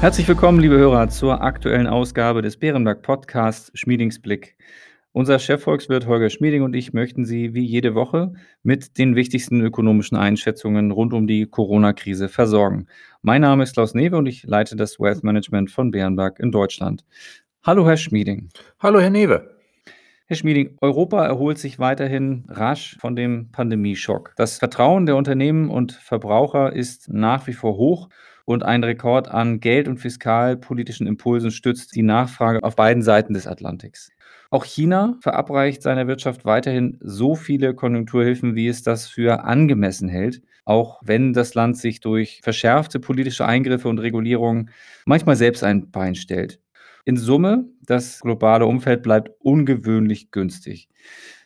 Herzlich willkommen, liebe Hörer, zur aktuellen Ausgabe des Bärenberg Podcasts Schmiedingsblick. Unser Chefvolkswirt Holger Schmieding und ich möchten Sie wie jede Woche mit den wichtigsten ökonomischen Einschätzungen rund um die Corona-Krise versorgen. Mein Name ist Klaus Newe und ich leite das Wealth Management von Bärenberg in Deutschland. Hallo, Herr Schmieding. Hallo, Herr Newe. Herr Schmieding, Europa erholt sich weiterhin rasch von dem Pandemieschock. Das Vertrauen der Unternehmen und Verbraucher ist nach wie vor hoch und ein Rekord an Geld- und fiskalpolitischen Impulsen stützt die Nachfrage auf beiden Seiten des Atlantiks. Auch China verabreicht seiner Wirtschaft weiterhin so viele Konjunkturhilfen, wie es das für angemessen hält, auch wenn das Land sich durch verschärfte politische Eingriffe und Regulierungen manchmal selbst ein Bein stellt. In Summe, das globale Umfeld bleibt ungewöhnlich günstig.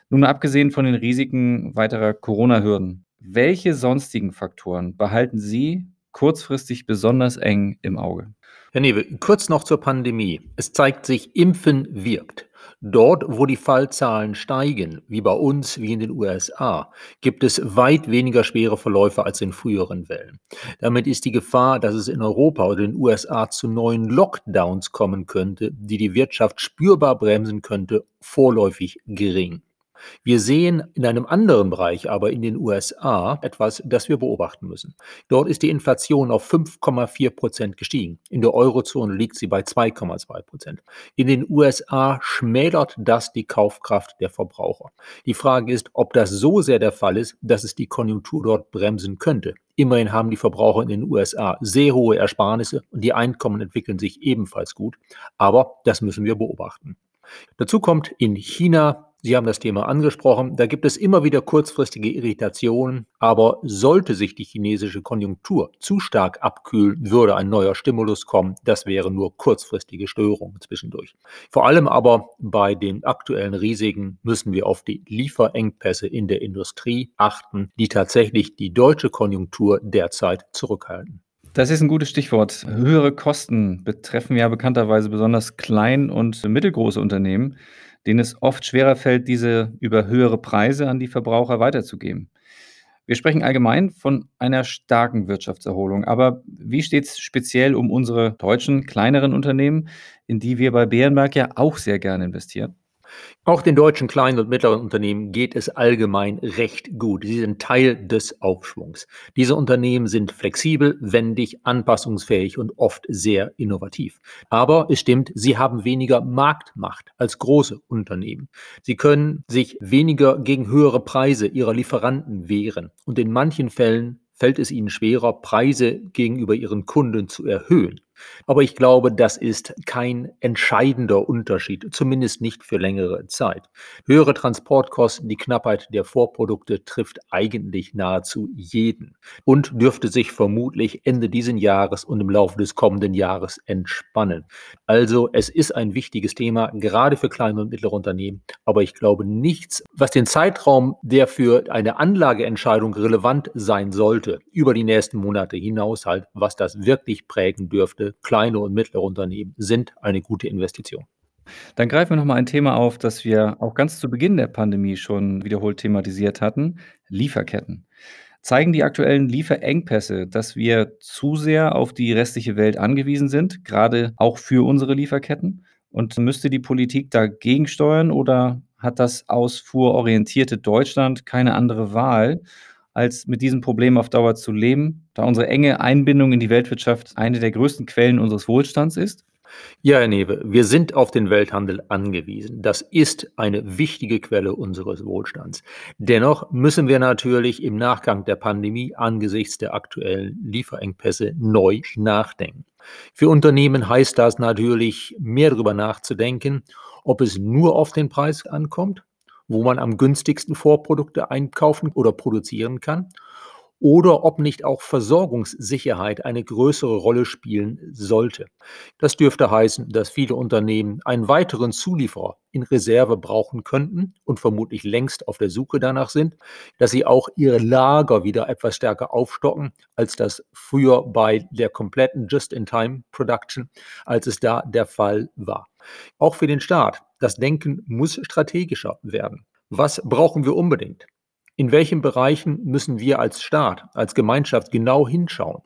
Nun abgesehen von den Risiken weiterer Corona-Hürden, welche sonstigen Faktoren behalten Sie kurzfristig besonders eng im Auge. Herr Newe, kurz noch zur Pandemie. Es zeigt sich, Impfen wirkt. Dort, wo die Fallzahlen steigen, wie bei uns, wie in den USA, gibt es weit weniger schwere Verläufe als in früheren Wellen. Damit ist die Gefahr, dass es in Europa oder den USA zu neuen Lockdowns kommen könnte, die die Wirtschaft spürbar bremsen könnte, vorläufig gering. Wir sehen in einem anderen Bereich aber in den USA etwas, das wir beobachten müssen. Dort ist die Inflation auf 5,4 Prozent gestiegen. In der Eurozone liegt sie bei 2,2 Prozent. In den USA schmälert das die Kaufkraft der Verbraucher. Die Frage ist, ob das so sehr der Fall ist, dass es die Konjunktur dort bremsen könnte. Immerhin haben die Verbraucher in den USA sehr hohe Ersparnisse und die Einkommen entwickeln sich ebenfalls gut. Aber das müssen wir beobachten. Dazu kommt in China Sie haben das Thema angesprochen. Da gibt es immer wieder kurzfristige Irritationen. Aber sollte sich die chinesische Konjunktur zu stark abkühlen, würde ein neuer Stimulus kommen. Das wäre nur kurzfristige Störungen zwischendurch. Vor allem aber bei den aktuellen Risiken müssen wir auf die Lieferengpässe in der Industrie achten, die tatsächlich die deutsche Konjunktur derzeit zurückhalten. Das ist ein gutes Stichwort. Höhere Kosten betreffen ja bekannterweise besonders klein und mittelgroße Unternehmen denen es oft schwerer fällt, diese über höhere Preise an die Verbraucher weiterzugeben. Wir sprechen allgemein von einer starken Wirtschaftserholung. Aber wie steht es speziell um unsere deutschen kleineren Unternehmen, in die wir bei Bärenberg ja auch sehr gerne investieren? Auch den deutschen kleinen und mittleren Unternehmen geht es allgemein recht gut. Sie sind Teil des Aufschwungs. Diese Unternehmen sind flexibel, wendig, anpassungsfähig und oft sehr innovativ. Aber es stimmt, sie haben weniger Marktmacht als große Unternehmen. Sie können sich weniger gegen höhere Preise ihrer Lieferanten wehren und in manchen Fällen fällt es ihnen schwerer, Preise gegenüber ihren Kunden zu erhöhen. Aber ich glaube, das ist kein entscheidender Unterschied, zumindest nicht für längere Zeit. Höhere Transportkosten, die Knappheit der Vorprodukte trifft eigentlich nahezu jeden und dürfte sich vermutlich Ende dieses Jahres und im Laufe des kommenden Jahres entspannen. Also es ist ein wichtiges Thema, gerade für kleine und mittlere Unternehmen, aber ich glaube nichts, was den Zeitraum, der für eine Anlageentscheidung relevant sein sollte, über die nächsten Monate hinaus halt, was das wirklich prägen dürfte, kleine und mittlere Unternehmen sind eine gute Investition. Dann greifen wir noch mal ein Thema auf, das wir auch ganz zu Beginn der Pandemie schon wiederholt thematisiert hatten: Lieferketten. Zeigen die aktuellen Lieferengpässe, dass wir zu sehr auf die restliche Welt angewiesen sind, gerade auch für unsere Lieferketten? Und müsste die Politik dagegen steuern oder hat das ausfuhrorientierte Deutschland keine andere Wahl, als mit diesem Problem auf Dauer zu leben, da unsere enge Einbindung in die Weltwirtschaft eine der größten Quellen unseres Wohlstands ist? Ja, Herr Newe, wir sind auf den Welthandel angewiesen. Das ist eine wichtige Quelle unseres Wohlstands. Dennoch müssen wir natürlich im Nachgang der Pandemie angesichts der aktuellen Lieferengpässe neu nachdenken. Für Unternehmen heißt das natürlich, mehr darüber nachzudenken, ob es nur auf den Preis ankommt wo man am günstigsten Vorprodukte einkaufen oder produzieren kann oder ob nicht auch Versorgungssicherheit eine größere Rolle spielen sollte. Das dürfte heißen, dass viele Unternehmen einen weiteren Zulieferer in Reserve brauchen könnten und vermutlich längst auf der Suche danach sind, dass sie auch ihre Lager wieder etwas stärker aufstocken, als das früher bei der kompletten Just-in-Time-Production, als es da der Fall war. Auch für den Staat. Das Denken muss strategischer werden. Was brauchen wir unbedingt? In welchen Bereichen müssen wir als Staat, als Gemeinschaft genau hinschauen?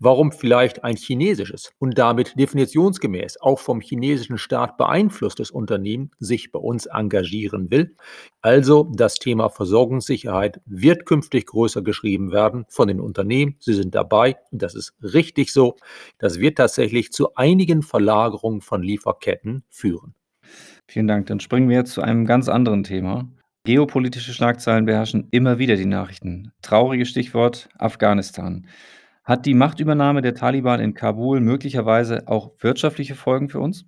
Warum vielleicht ein chinesisches und damit definitionsgemäß auch vom chinesischen Staat beeinflusstes Unternehmen sich bei uns engagieren will? Also das Thema Versorgungssicherheit wird künftig größer geschrieben werden von den Unternehmen. Sie sind dabei und das ist richtig so. Das wird tatsächlich zu einigen Verlagerungen von Lieferketten führen. Vielen Dank. Dann springen wir jetzt zu einem ganz anderen Thema. Geopolitische Schlagzeilen beherrschen immer wieder die Nachrichten. Trauriges Stichwort Afghanistan. Hat die Machtübernahme der Taliban in Kabul möglicherweise auch wirtschaftliche Folgen für uns?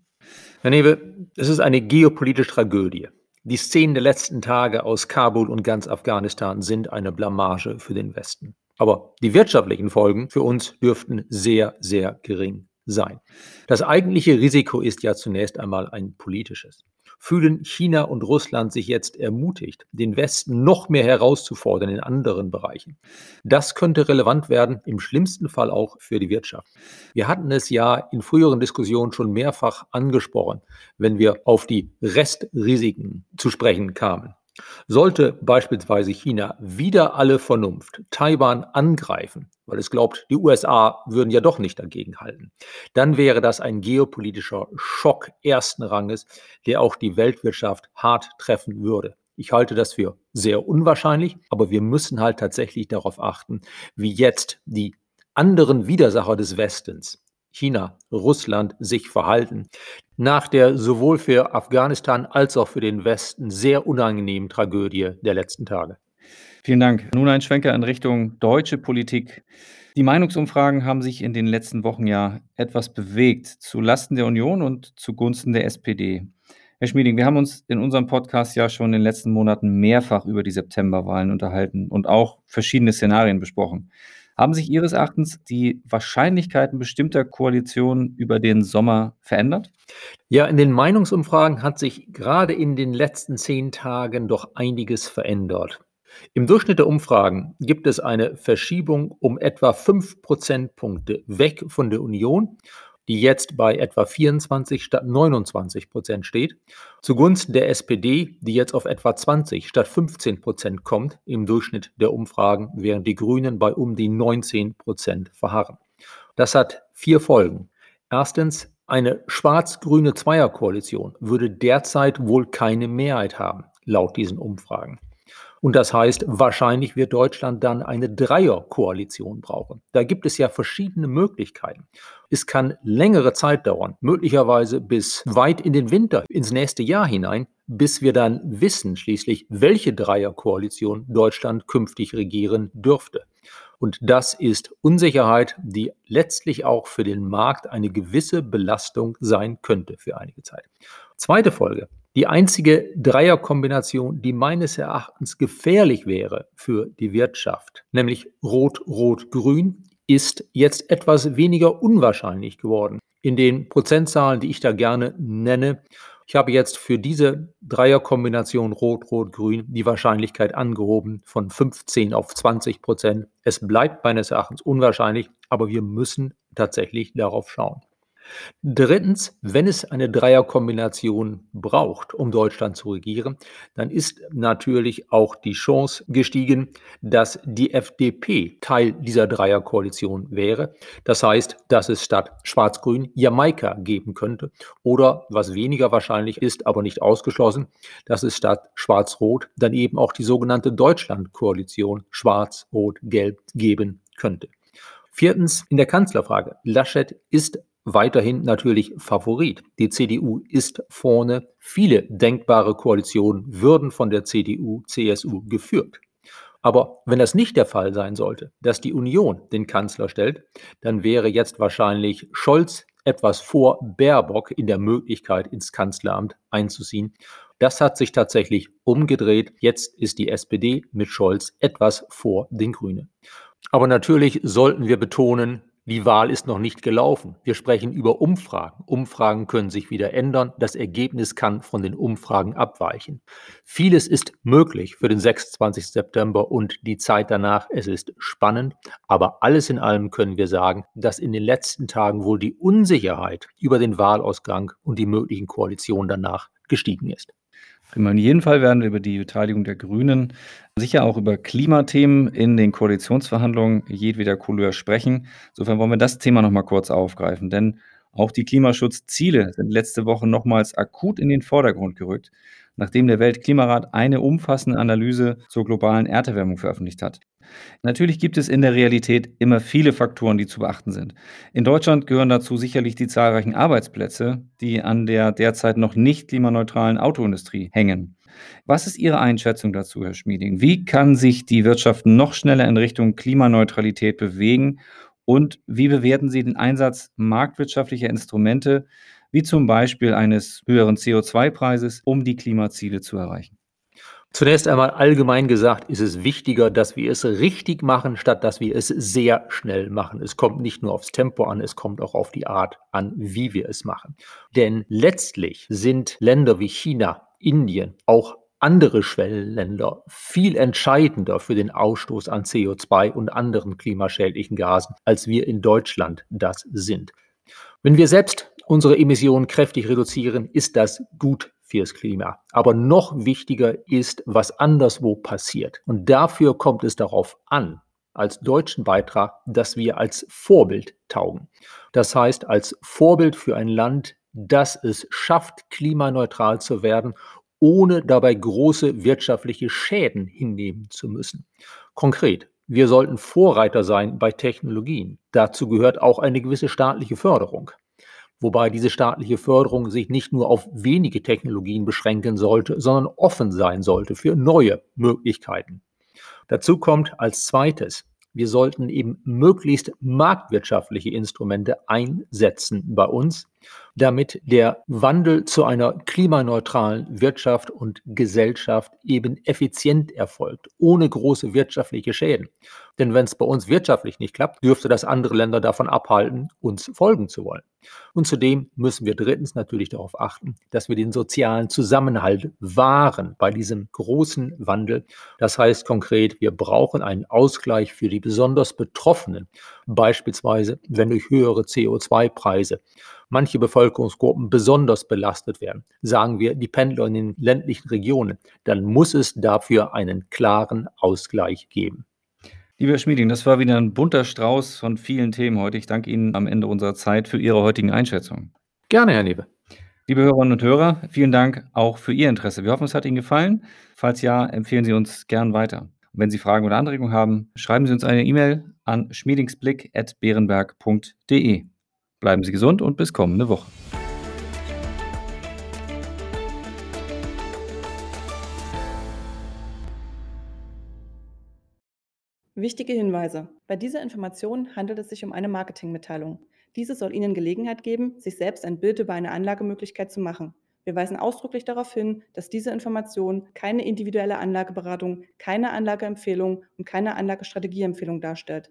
Herr Newe, es ist eine geopolitische Tragödie. Die Szenen der letzten Tage aus Kabul und ganz Afghanistan sind eine Blamage für den Westen. Aber die wirtschaftlichen Folgen für uns dürften sehr, sehr gering sein. Das eigentliche Risiko ist ja zunächst einmal ein politisches fühlen China und Russland sich jetzt ermutigt, den Westen noch mehr herauszufordern in anderen Bereichen. Das könnte relevant werden, im schlimmsten Fall auch für die Wirtschaft. Wir hatten es ja in früheren Diskussionen schon mehrfach angesprochen, wenn wir auf die Restrisiken zu sprechen kamen. Sollte beispielsweise China wieder alle Vernunft Taiwan angreifen, weil es glaubt, die USA würden ja doch nicht dagegenhalten, dann wäre das ein geopolitischer Schock ersten Ranges, der auch die Weltwirtschaft hart treffen würde. Ich halte das für sehr unwahrscheinlich, aber wir müssen halt tatsächlich darauf achten, wie jetzt die anderen Widersacher des Westens China, Russland sich verhalten. Nach der sowohl für Afghanistan als auch für den Westen sehr unangenehmen Tragödie der letzten Tage. Vielen Dank. Nun ein Schwenker in Richtung deutsche Politik. Die Meinungsumfragen haben sich in den letzten Wochen ja etwas bewegt, zu Lasten der Union und zugunsten der SPD. Herr Schmieding, wir haben uns in unserem Podcast ja schon in den letzten Monaten mehrfach über die Septemberwahlen unterhalten und auch verschiedene Szenarien besprochen. Haben sich Ihres Erachtens die Wahrscheinlichkeiten bestimmter Koalitionen über den Sommer verändert? Ja, in den Meinungsumfragen hat sich gerade in den letzten zehn Tagen doch einiges verändert. Im Durchschnitt der Umfragen gibt es eine Verschiebung um etwa fünf Prozentpunkte weg von der Union die jetzt bei etwa 24 statt 29 Prozent steht, zugunsten der SPD, die jetzt auf etwa 20 statt 15 Prozent kommt im Durchschnitt der Umfragen, während die Grünen bei um die 19 Prozent verharren. Das hat vier Folgen. Erstens, eine schwarz-grüne Zweierkoalition würde derzeit wohl keine Mehrheit haben, laut diesen Umfragen. Und das heißt, wahrscheinlich wird Deutschland dann eine Dreierkoalition brauchen. Da gibt es ja verschiedene Möglichkeiten. Es kann längere Zeit dauern, möglicherweise bis weit in den Winter, ins nächste Jahr hinein, bis wir dann wissen schließlich, welche Dreierkoalition Deutschland künftig regieren dürfte. Und das ist Unsicherheit, die letztlich auch für den Markt eine gewisse Belastung sein könnte für einige Zeit. Zweite Folge. Die einzige Dreierkombination, die meines Erachtens gefährlich wäre für die Wirtschaft, nämlich Rot-Rot-Grün, ist jetzt etwas weniger unwahrscheinlich geworden. In den Prozentzahlen, die ich da gerne nenne, ich habe jetzt für diese Dreierkombination Rot-Rot-Grün die Wahrscheinlichkeit angehoben von 15 auf 20 Prozent. Es bleibt meines Erachtens unwahrscheinlich, aber wir müssen tatsächlich darauf schauen. Drittens, wenn es eine Dreierkombination braucht, um Deutschland zu regieren, dann ist natürlich auch die Chance gestiegen, dass die FDP Teil dieser Dreierkoalition wäre. Das heißt, dass es statt Schwarz-Grün Jamaika geben könnte oder, was weniger wahrscheinlich ist, aber nicht ausgeschlossen, dass es statt Schwarz-Rot dann eben auch die sogenannte Deutschland-Koalition Schwarz-Rot-Gelb geben könnte. Viertens, in der Kanzlerfrage. Laschet ist weiterhin natürlich Favorit. Die CDU ist vorne. Viele denkbare Koalitionen würden von der CDU, CSU geführt. Aber wenn das nicht der Fall sein sollte, dass die Union den Kanzler stellt, dann wäre jetzt wahrscheinlich Scholz etwas vor Baerbock in der Möglichkeit, ins Kanzleramt einzuziehen. Das hat sich tatsächlich umgedreht. Jetzt ist die SPD mit Scholz etwas vor den Grünen. Aber natürlich sollten wir betonen, die Wahl ist noch nicht gelaufen. Wir sprechen über Umfragen. Umfragen können sich wieder ändern. Das Ergebnis kann von den Umfragen abweichen. Vieles ist möglich für den 26. September und die Zeit danach. Es ist spannend. Aber alles in allem können wir sagen, dass in den letzten Tagen wohl die Unsicherheit über den Wahlausgang und die möglichen Koalitionen danach gestiegen ist. In jedem Fall werden wir über die Beteiligung der Grünen, sicher auch über Klimathemen in den Koalitionsverhandlungen jedweder Couleur sprechen. Insofern wollen wir das Thema noch mal kurz aufgreifen, denn auch die Klimaschutzziele sind letzte Woche nochmals akut in den Vordergrund gerückt, nachdem der Weltklimarat eine umfassende Analyse zur globalen Erderwärmung veröffentlicht hat. Natürlich gibt es in der Realität immer viele Faktoren, die zu beachten sind. In Deutschland gehören dazu sicherlich die zahlreichen Arbeitsplätze, die an der derzeit noch nicht klimaneutralen Autoindustrie hängen. Was ist Ihre Einschätzung dazu, Herr Schmieding? Wie kann sich die Wirtschaft noch schneller in Richtung Klimaneutralität bewegen? Und wie bewerten Sie den Einsatz marktwirtschaftlicher Instrumente, wie zum Beispiel eines höheren CO2-Preises, um die Klimaziele zu erreichen? Zunächst einmal allgemein gesagt ist es wichtiger, dass wir es richtig machen, statt dass wir es sehr schnell machen. Es kommt nicht nur aufs Tempo an, es kommt auch auf die Art an, wie wir es machen. Denn letztlich sind Länder wie China, Indien, auch andere Schwellenländer viel entscheidender für den Ausstoß an CO2 und anderen klimaschädlichen Gasen, als wir in Deutschland das sind. Wenn wir selbst unsere Emissionen kräftig reduzieren, ist das gut fürs Klima. Aber noch wichtiger ist, was anderswo passiert. Und dafür kommt es darauf an, als deutschen Beitrag, dass wir als Vorbild taugen. Das heißt, als Vorbild für ein Land, das es schafft, klimaneutral zu werden, ohne dabei große wirtschaftliche Schäden hinnehmen zu müssen. Konkret, wir sollten Vorreiter sein bei Technologien. Dazu gehört auch eine gewisse staatliche Förderung wobei diese staatliche Förderung sich nicht nur auf wenige Technologien beschränken sollte, sondern offen sein sollte für neue Möglichkeiten. Dazu kommt als zweites, wir sollten eben möglichst marktwirtschaftliche Instrumente einsetzen bei uns, damit der Wandel zu einer klimaneutralen Wirtschaft und Gesellschaft eben effizient erfolgt, ohne große wirtschaftliche Schäden. Denn wenn es bei uns wirtschaftlich nicht klappt, dürfte das andere Länder davon abhalten, uns folgen zu wollen. Und zudem müssen wir drittens natürlich darauf achten, dass wir den sozialen Zusammenhalt wahren bei diesem großen Wandel. Das heißt konkret, wir brauchen einen Ausgleich für die besonders Betroffenen, beispielsweise wenn durch höhere CO2-Preise manche Bevölkerungsgruppen besonders belastet werden, sagen wir die Pendler in den ländlichen Regionen, dann muss es dafür einen klaren Ausgleich geben. Lieber Schmieding, das war wieder ein bunter Strauß von vielen Themen heute. Ich danke Ihnen am Ende unserer Zeit für Ihre heutigen Einschätzungen. Gerne, Herr Newe. Liebe Hörerinnen und Hörer, vielen Dank auch für Ihr Interesse. Wir hoffen, es hat Ihnen gefallen. Falls ja, empfehlen Sie uns gern weiter. Und wenn Sie Fragen oder Anregungen haben, schreiben Sie uns eine E-Mail an schmiedingsblick.beerenberg.de. Bleiben Sie gesund und bis kommende Woche. Wichtige Hinweise. Bei dieser Information handelt es sich um eine Marketingmitteilung. Diese soll Ihnen Gelegenheit geben, sich selbst ein Bild über eine Anlagemöglichkeit zu machen. Wir weisen ausdrücklich darauf hin, dass diese Information keine individuelle Anlageberatung, keine Anlageempfehlung und keine Anlagestrategieempfehlung darstellt.